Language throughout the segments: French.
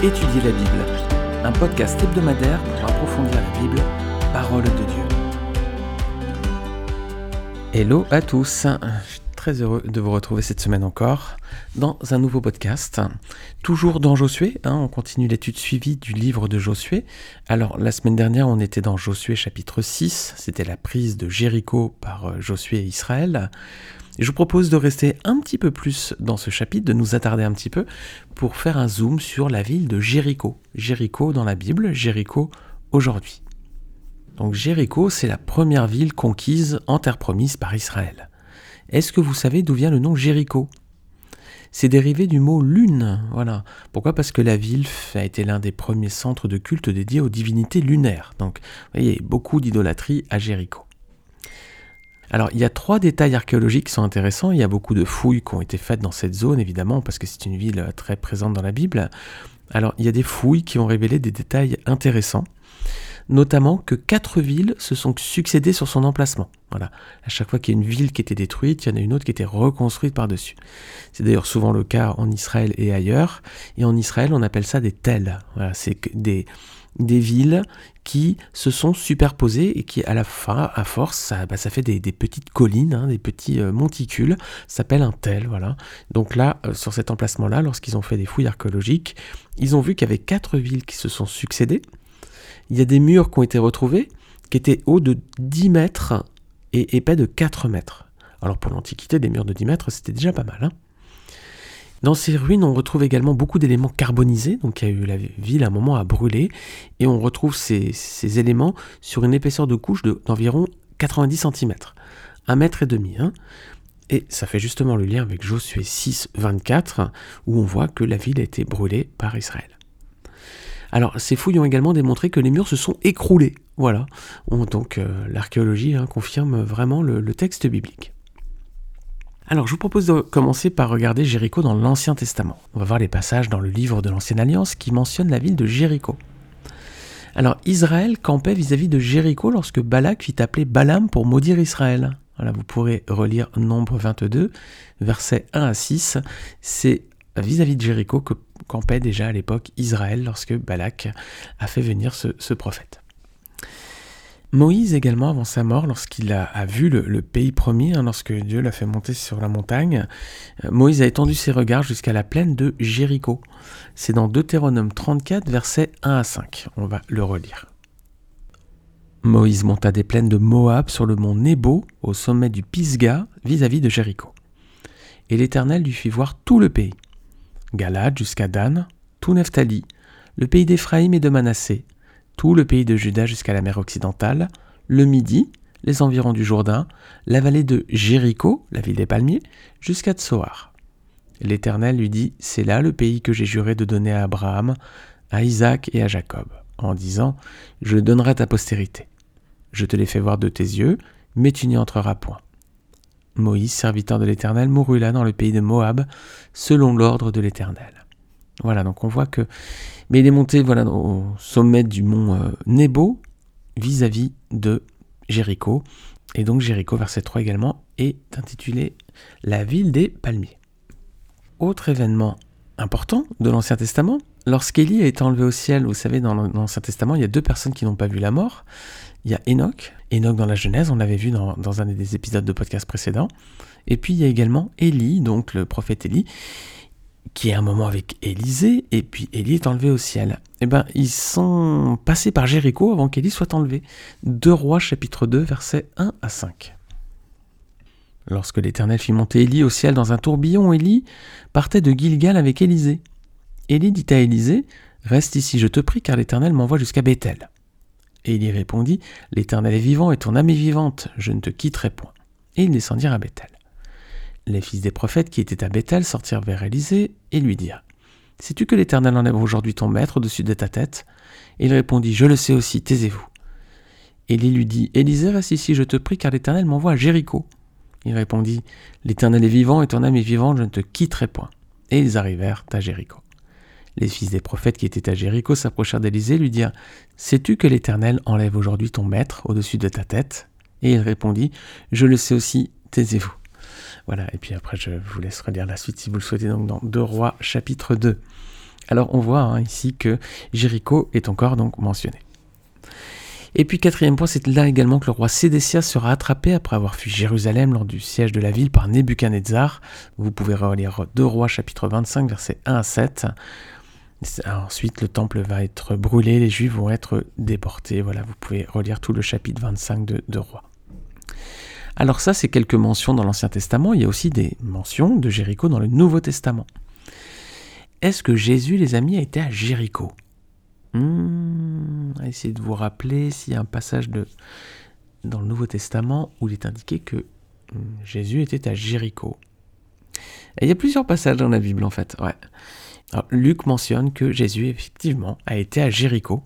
Étudier la Bible, un podcast hebdomadaire pour approfondir la Bible, parole de Dieu. Hello à tous, je suis très heureux de vous retrouver cette semaine encore dans un nouveau podcast. Toujours dans Josué, hein, on continue l'étude suivie du livre de Josué. Alors la semaine dernière on était dans Josué chapitre 6, c'était la prise de Jéricho par euh, Josué et Israël je vous propose de rester un petit peu plus dans ce chapitre, de nous attarder un petit peu pour faire un zoom sur la ville de Jéricho. Jéricho dans la Bible, Jéricho aujourd'hui. Donc Jéricho, c'est la première ville conquise en terre promise par Israël. Est-ce que vous savez d'où vient le nom Jéricho? C'est dérivé du mot lune. Voilà. Pourquoi? Parce que la ville a été l'un des premiers centres de culte dédiés aux divinités lunaires. Donc, vous voyez, beaucoup d'idolâtrie à Jéricho. Alors, il y a trois détails archéologiques qui sont intéressants. Il y a beaucoup de fouilles qui ont été faites dans cette zone, évidemment, parce que c'est une ville très présente dans la Bible. Alors, il y a des fouilles qui ont révélé des détails intéressants, notamment que quatre villes se sont succédées sur son emplacement. Voilà. À chaque fois qu'il y a une ville qui était détruite, il y en a une autre qui était reconstruite par-dessus. C'est d'ailleurs souvent le cas en Israël et ailleurs. Et en Israël, on appelle ça des tels. Voilà, c'est des, des villes qui se sont superposées et qui, à la fin, à force, ça, bah, fait des, petites collines, hein, des petits euh, monticules, s'appelle un tel, voilà. Donc là, euh, sur cet emplacement-là, lorsqu'ils ont fait des fouilles archéologiques, ils ont vu qu'il y avait quatre villes qui se sont succédées. Il y a des murs qui ont été retrouvés, qui étaient hauts de 10 mètres et épais de 4 mètres. Alors pour l'Antiquité, des murs de 10 mètres, c'était déjà pas mal. Hein dans ces ruines, on retrouve également beaucoup d'éléments carbonisés, donc il y a eu la ville à un moment à brûler, et on retrouve ces, éléments sur une épaisseur de couche d'environ 90 cm, 1 mètre et demi. Hein. Et ça fait justement le lien avec Josué 6, 24, où on voit que la ville a été brûlée par Israël. Alors, ces fouilles ont également démontré que les murs se sont écroulés. Voilà. Donc, euh, l'archéologie hein, confirme vraiment le texte biblique. Alors, je vous propose de commencer par regarder Jéricho dans l'Ancien Testament. On va voir les passages dans le livre de l'Ancienne Alliance qui mentionnent la ville de Jéricho. Alors, Israël campait vis-à-vis de Jéricho lorsque Balak fit appeler Balaam pour maudire Israël. Voilà, vous pourrez relire Nombre 22, versets 1 à 6. C'est vis-à-vis de Jéricho que campait déjà à l'époque Israël lorsque Balak a fait venir ce prophète. Moïse également, avant sa mort, lorsqu'il a, vu le, pays promis, hein, lorsque Dieu l'a fait monter sur la montagne, euh, Moïse a étendu ses regards jusqu'à la plaine de Jéricho. C'est dans Deutéronome 34, versets 1 à 5. On va le relire. Moïse monta des plaines de Moab sur le mont Nebo, au sommet du Pisga, vis-à-vis de Jéricho. Et l'Éternel lui fit voir tout le pays. Galade jusqu'à Dan, tout Nephtali, le pays d'Éphraïm et de Manassé, tout le pays de Juda jusqu'à la mer occidentale, le Midi, les environs du Jourdain, la vallée de Jéricho, la ville des palmiers, jusqu'à Tsoar. L'Éternel lui dit, C'est là le pays que j'ai juré de donner à Abraham, à Isaac et à Jacob, en disant, Je donnerai ta postérité. Je te l'ai fait voir de tes yeux, mais tu n'y entreras point. Moïse, serviteur de l'Éternel, mourut là dans le pays de Moab, selon l'ordre de l'Éternel. Voilà, donc on voit que. Mais il est monté voilà, au sommet du mont euh, Nebo, vis-à-vis de Jéricho. Et donc Jéricho, verset 3 également, est intitulé La ville des palmiers. Autre événement important de l'Ancien Testament, lorsqu'Élie a été enlevé au ciel, vous savez, dans l'Ancien Testament, il y a deux personnes qui n'ont pas vu la mort. Il y a Enoch, Enoch dans la Genèse, on l'avait vu dans, un des épisodes de podcast précédents. Et puis il y a également Élie, donc le prophète Élie, qui est un moment avec Élisée, et puis Élie est enlevé au ciel. Eh bien, ils sont passés par Jéricho avant qu'Élie soit enlevé. Deux Rois chapitre 2 versets 1 à 5. Lorsque l'Éternel fit monter Élie au ciel dans un tourbillon, Élie partait de Gilgal avec Élisée. Élie dit à Élisée, Reste ici, je te prie, car l'Éternel m'envoie jusqu'à Bethel. Élie répondit, L'Éternel est vivant et ton âme est vivante, je ne te quitterai point. Et ils descendirent à Bethel les fils des prophètes qui étaient à Bethel sortirent vers Élisée et lui dirent Sais-tu que l'Éternel enlève aujourd'hui ton maître au-dessus de ta tête? Et il répondit Je le sais aussi, taisez-vous. Élie lui dit Élisée, reste ici, je te prie, car l'Éternel m'envoie à Jéricho. Il répondit L'Éternel est vivant et ton âme est vivante, je ne te quitterai point. Et ils arrivèrent à Jéricho. Les fils des prophètes qui étaient à Jéricho s'approchèrent d'Élisée et lui dirent Sais-tu que l'Éternel enlève aujourd'hui ton maître au-dessus de ta tête? Et il répondit Je le sais aussi, taisez-vous. Voilà, et puis après je vous laisse relire la suite si vous le souhaitez, donc dans 2 Rois chapitre 2. Alors on voit hein, ici que Jéricho est encore donc mentionné. Et puis quatrième point, c'est là également que le roi Sédécias sera attrapé après avoir fui Jérusalem lors du siège de la ville par Nebuchadnezzar. Vous pouvez relire 2 Rois chapitre 25 versets 1 à 7. Ensuite, le temple va être brûlé, les Juifs vont être déportés. Voilà, vous pouvez relire tout le chapitre 25 de, Rois. Alors ça, c'est quelques mentions dans l'Ancien Testament. Il y a aussi des mentions de Jéricho dans le Nouveau Testament. Est-ce que Jésus, les amis, a été à Jéricho? Hmm, Essayez de vous rappeler s'il y a un passage de, dans le Nouveau Testament où il est indiqué que hmm, Jésus était à Jéricho. il y a plusieurs passages dans la Bible en fait. Ouais. Luc mentionne que Jésus effectivement a été à Jéricho.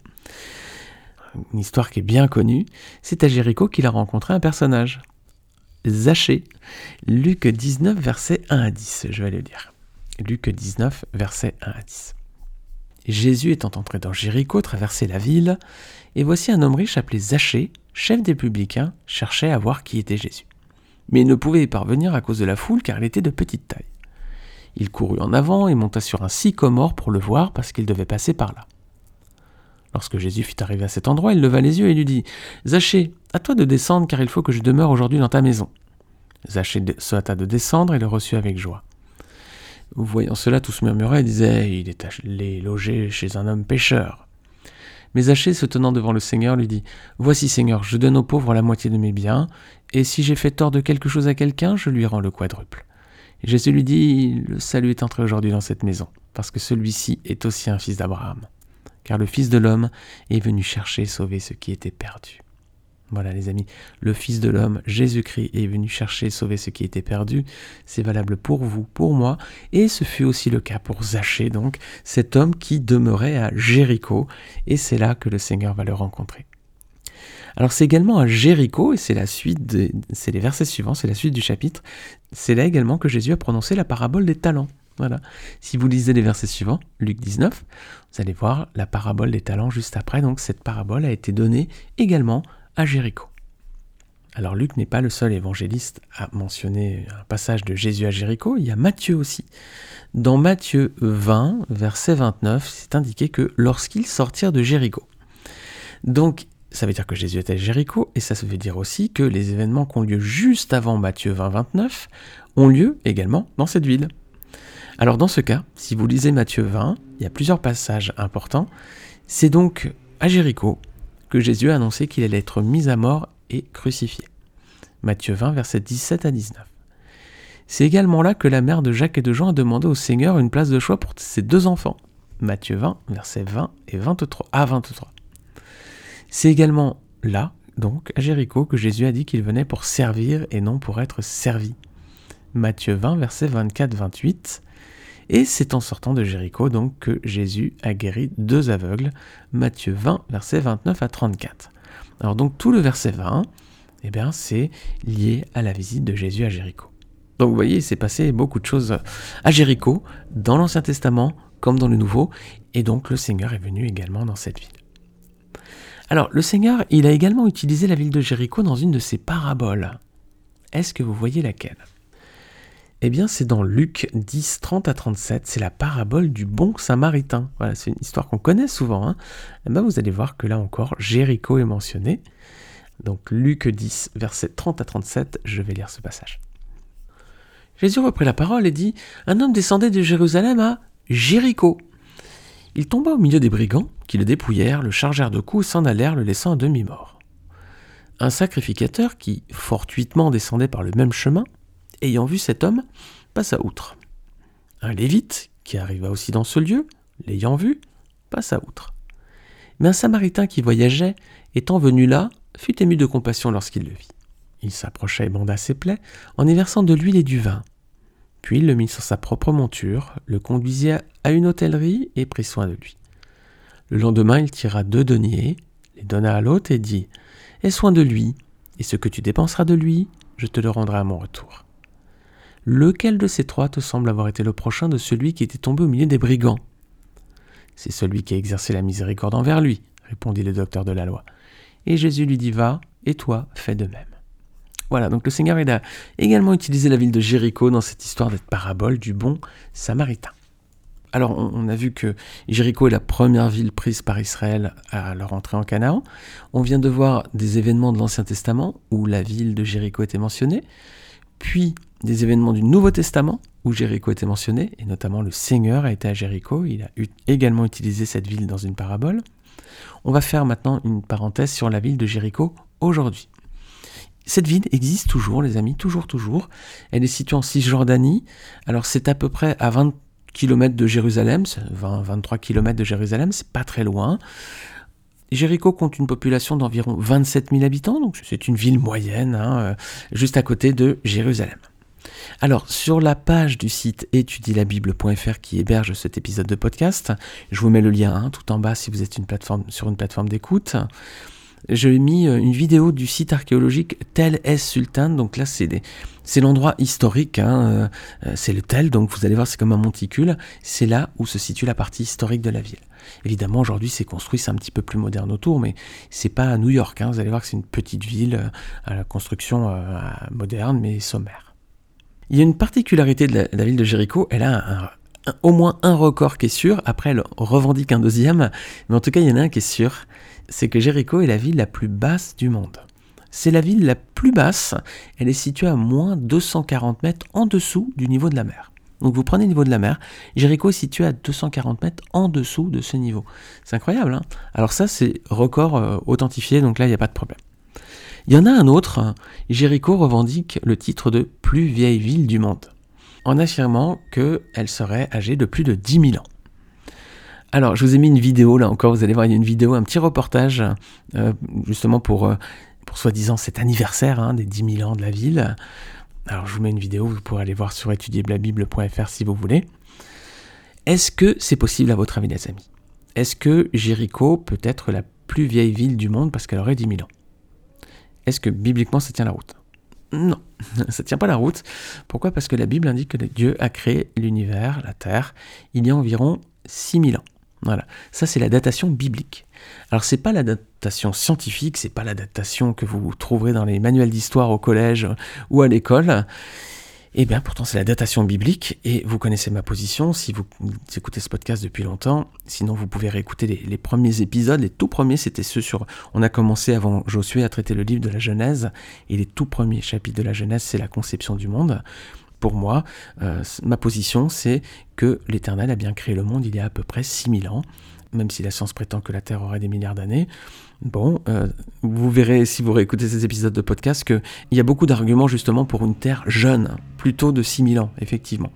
Une histoire qui est bien connue. C'est à Jéricho qu'il a rencontré un personnage. Zachée. Luc 19, verset 1 à 10. Je vais le lire. Luc 19, verset 1 à 10. Jésus étant entré dans Jéricho, traversait la ville, et voici un homme riche appelé Zachée, chef des publicains, cherchait à voir qui était Jésus. Mais il ne pouvait y parvenir à cause de la foule car il était de petite taille. Il courut en avant et monta sur un sycomore pour le voir parce qu'il devait passer par là. Lorsque Jésus fut arrivé à cet endroit, il leva les yeux et lui dit Zachée, à toi de descendre car il faut que je demeure aujourd'hui dans ta maison. Zachée se hâta de descendre et le reçut avec joie. Voyant cela, tous murmuraient et disaient Il est allé loger chez un homme pécheur. Mais Zachée, se tenant devant le Seigneur, lui dit Voici, Seigneur, je donne aux pauvres la moitié de mes biens, et si j'ai fait tort de quelque chose à quelqu'un, je lui rends le quadruple. Jésus lui dit, le salut est entré aujourd'hui dans cette maison, parce que celui-ci est aussi un fils d'Abraham, car le Fils de l'homme est venu chercher et sauver ce qui était perdu. Voilà les amis, le Fils de l'homme, Jésus-Christ, est venu chercher et sauver ce qui était perdu. C'est valable pour vous, pour moi, et ce fut aussi le cas pour Zachée, donc, cet homme qui demeurait à Jéricho, et c'est là que le Seigneur va le rencontrer. Alors c'est également à Jéricho, et c'est la suite, c'est les versets suivants, c'est la suite du chapitre, c'est là également que Jésus a prononcé la parabole des talents. Voilà. Si vous lisez les versets suivants, Luc 19, vous allez voir la parabole des talents juste après. Donc cette parabole a été donnée également à Jéricho. Alors Luc n'est pas le seul évangéliste à mentionner un passage de Jésus à Jéricho, il y a Matthieu aussi. Dans Matthieu 20, verset 29, c'est indiqué que lorsqu'ils sortirent de Jéricho. Donc ça veut dire que Jésus était à Jéricho, et ça veut dire aussi que les événements qui ont lieu juste avant Matthieu 20-29 ont lieu également dans cette ville. Alors dans ce cas, si vous lisez Matthieu 20, il y a plusieurs passages importants. C'est donc à Jéricho que Jésus a annoncé qu'il allait être mis à mort et crucifié. Matthieu 20, versets 17 à 19. C'est également là que la mère de Jacques et de Jean a demandé au Seigneur une place de choix pour ses deux enfants. Matthieu 20, versets 20 et 23 à 23. C'est également là, donc, à Jéricho, que Jésus a dit qu'il venait pour servir et non pour être servi. Matthieu 20, versets 24-28. Et c'est en sortant de Jéricho donc que Jésus a guéri deux aveugles. Matthieu 20, versets 29 à 34. Alors donc tout le verset 20, eh bien, c'est lié à la visite de Jésus à Jéricho. Donc vous voyez, il s'est passé beaucoup de choses à Jéricho, dans l'Ancien Testament comme dans le Nouveau, et donc le Seigneur est venu également dans cette ville. Alors, le Seigneur, il a également utilisé la ville de Jéricho dans une de ses paraboles. Est-ce que vous voyez laquelle? Eh bien, c'est dans Luc 10, 30 à 37, c'est la parabole du bon samaritain. Voilà, c'est une histoire qu'on connaît souvent. Hein. Eh bien, vous allez voir que là encore, Jéricho est mentionné. Donc, Luc 10, versets 30 à 37, je vais lire ce passage. Jésus reprit la parole et dit Un homme descendait de Jérusalem à Jéricho il tomba au milieu des brigands, qui le dépouillèrent, le chargèrent de coups s'en allèrent, le laissant à demi-mort. Un sacrificateur, qui fortuitement descendait par le même chemin, ayant vu cet homme, passa outre. Un lévite, qui arriva aussi dans ce lieu, l'ayant vu, passa outre. Mais un samaritain qui voyageait, étant venu là, fut ému de compassion lorsqu'il le vit. Il s'approcha et banda ses plaies, en y versant de l'huile et du vin. Puis il le mit sur sa propre monture, le conduisit à une hôtellerie et prit soin de lui. Le lendemain, il tira deux deniers, les donna à l'hôte et dit Aie soin de lui, et ce que tu dépenseras de lui, je te le rendrai à mon retour. Lequel de ces trois te semble avoir été le prochain de celui qui était tombé au milieu des brigands? C'est celui qui a exercé la miséricorde envers lui, répondit le docteur de la loi. Et Jésus lui dit Va, et toi, fais de même. Voilà, donc le Seigneur a également utilisé la ville de Jéricho dans cette histoire d'être parabole du bon samaritain. Alors, on, a vu que Jéricho est la première ville prise par Israël à leur entrée en Canaan. On vient de voir des événements de l'Ancien Testament où la ville de Jéricho était mentionnée, puis des événements du Nouveau Testament où Jéricho était mentionné, et notamment le Seigneur a été à Jéricho. Il a également utilisé cette ville dans une parabole. On va faire maintenant une parenthèse sur la ville de Jéricho aujourd'hui. Cette ville existe toujours, les amis, toujours, toujours. Elle est située en Cisjordanie. Alors c'est à peu près à 20 km de Jérusalem, 20, 23 km de Jérusalem, c'est pas très loin. Jéricho compte une population d'environ 27 000 habitants, donc c'est une ville moyenne, hein, euh, juste à côté de Jérusalem. Alors, sur la page du site étudielabible.fr qui héberge cet épisode de podcast, je vous mets le lien hein, tout en bas si vous êtes sur une plateforme d'écoute. J'ai mis euh, une vidéo du site archéologique Tel es Sultan. Donc là, c'est, l'endroit historique. Hein, euh, euh, c'est le Tel. Donc vous allez voir, c'est comme un monticule. C'est là où se situe la partie historique de la ville. Évidemment, aujourd'hui, c'est construit, c'est un petit peu plus moderne autour, mais c'est pas New York. Hein. Vous allez voir que c'est une petite ville à la construction moderne, mais sommaire. Il y a une particularité de la, ville de Jéricho, elle a au moins un record qui est sûr, après elle revendique un deuxième, mais en tout cas il y en a un qui est sûr, c'est que Jéricho est la ville la plus basse du monde. C'est la ville la plus basse, elle est située à moins 240 mètres en dessous du niveau de la mer. Donc vous prenez le niveau de la mer, Jéricho est situé à 240 mètres en dessous de ce niveau. C'est incroyable, hein Alors ça c'est record euh, authentifié, donc là il n'y a pas de problème. Il y en a un autre, Jéricho revendique le titre de plus vieille ville du monde, en affirmant qu'elle serait âgée de plus de 10 000 ans. Alors, je vous ai mis une vidéo, là encore, vous allez voir, il y a une vidéo, un petit reportage, euh, justement pour, euh, pour soi-disant cet anniversaire hein, des 10 000 ans de la ville. Alors, je vous mets une vidéo, vous pourrez aller voir sur étudieblabible.fr si vous voulez. Est-ce que c'est possible à votre avis, les amis? Est-ce que Jéricho peut être la plus vieille ville du monde parce qu'elle aurait 10 000 ans? Est-ce que bibliquement ça tient la route? Non, ça ne tient pas la route. Pourquoi? Parce que la Bible indique que Dieu a créé l'univers, la Terre, il y a environ 6000 ans. Voilà, ça c'est la datation biblique. Alors c'est pas la datation scientifique, c'est pas la datation que vous trouverez dans les manuels d'histoire au collège ou à l'école. Eh bien, pourtant, c'est la datation biblique, et vous connaissez ma position si vous écoutez ce podcast depuis longtemps. Sinon, vous pouvez réécouter les, premiers épisodes. Les tout premiers, c'était ceux sur. On a commencé avant Josué à traiter le livre de la Genèse, et les tout premiers chapitres de la Genèse, c'est la conception du monde. Pour moi, euh, ma position, c'est que l'Éternel a bien créé le monde il y a à peu près 6000 ans, même si la science prétend que la Terre aurait des milliards d'années. Bon, euh, vous verrez si vous réécoutez ces épisodes de podcast qu'il y a beaucoup d'arguments justement pour une Terre jeune, plutôt de 6000 ans, effectivement.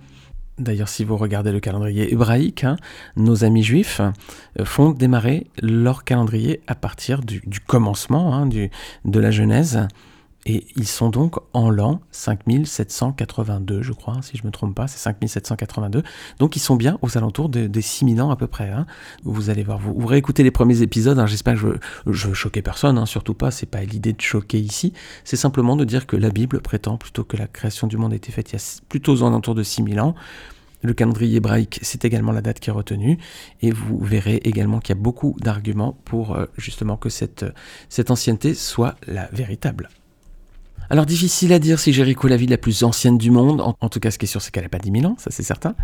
D'ailleurs, si vous regardez le calendrier hébraïque, hein, nos amis juifs euh, font démarrer leur calendrier à partir du, commencement hein, du, de la Genèse et ils sont donc en l'an 5782, je crois, si je ne me trompe pas, c'est 5782. Donc ils sont bien aux alentours des 6000 ans à peu près. Hein. Vous allez voir, vous, réécoutez les premiers épisodes, hein, j'espère que je ne veux choquer personne, hein, surtout pas, c'est pas l'idée de choquer ici, c'est simplement de dire que la Bible prétend plutôt que la création du monde a été faite il y a plutôt aux alentours de 6000 ans. Le calendrier hébraïque, c'est également la date qui est retenue. Et vous verrez également qu'il y a beaucoup d'arguments pour euh, justement que cette ancienneté soit la véritable. Alors difficile à dire si Jéricho est la ville la plus ancienne du monde. En, tout cas, ce qui est sûr, c'est qu'elle n'a pas 10 000 ans, ça c'est certain.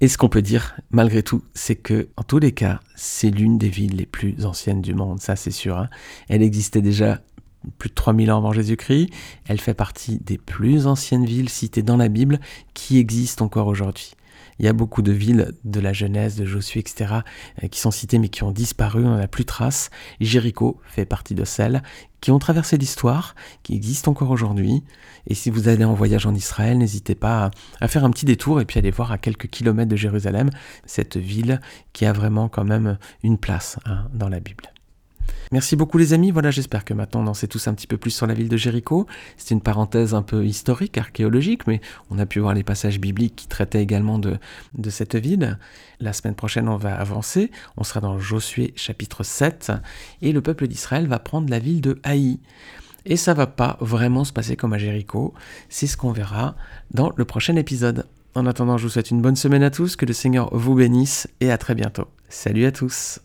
Et ce qu'on peut dire, malgré tout, c'est que, en tous les cas, c'est l'une des villes les plus anciennes du monde, ça c'est sûr. Hein. Elle existait déjà plus de 3000 ans avant Jésus-Christ. Elle fait partie des plus anciennes villes citées dans la Bible qui existent encore aujourd'hui. Il y a beaucoup de villes de la Genèse, de Josué, etc., euh, qui sont citées mais qui ont disparu, on n'en a plus trace. Jéricho fait partie de celles qui ont traversé l'histoire, qui existent encore aujourd'hui. Et si vous allez en voyage en Israël, n'hésitez pas à faire un petit détour et puis aller voir à quelques kilomètres de Jérusalem cette ville qui a vraiment quand même une place hein, dans la Bible. Merci beaucoup les amis, voilà j'espère que maintenant on en sait tous un petit peu plus sur la ville de Jéricho. C'est une parenthèse un peu historique, archéologique, mais on a pu voir les passages bibliques qui traitaient également de, cette ville. La semaine prochaine on va avancer, on sera dans Josué chapitre 7, et le peuple d'Israël va prendre la ville de Haï. Et ça va pas vraiment se passer comme à Jéricho, c'est ce qu'on verra dans le prochain épisode. En attendant, je vous souhaite une bonne semaine à tous, que le Seigneur vous bénisse et à très bientôt. Salut à tous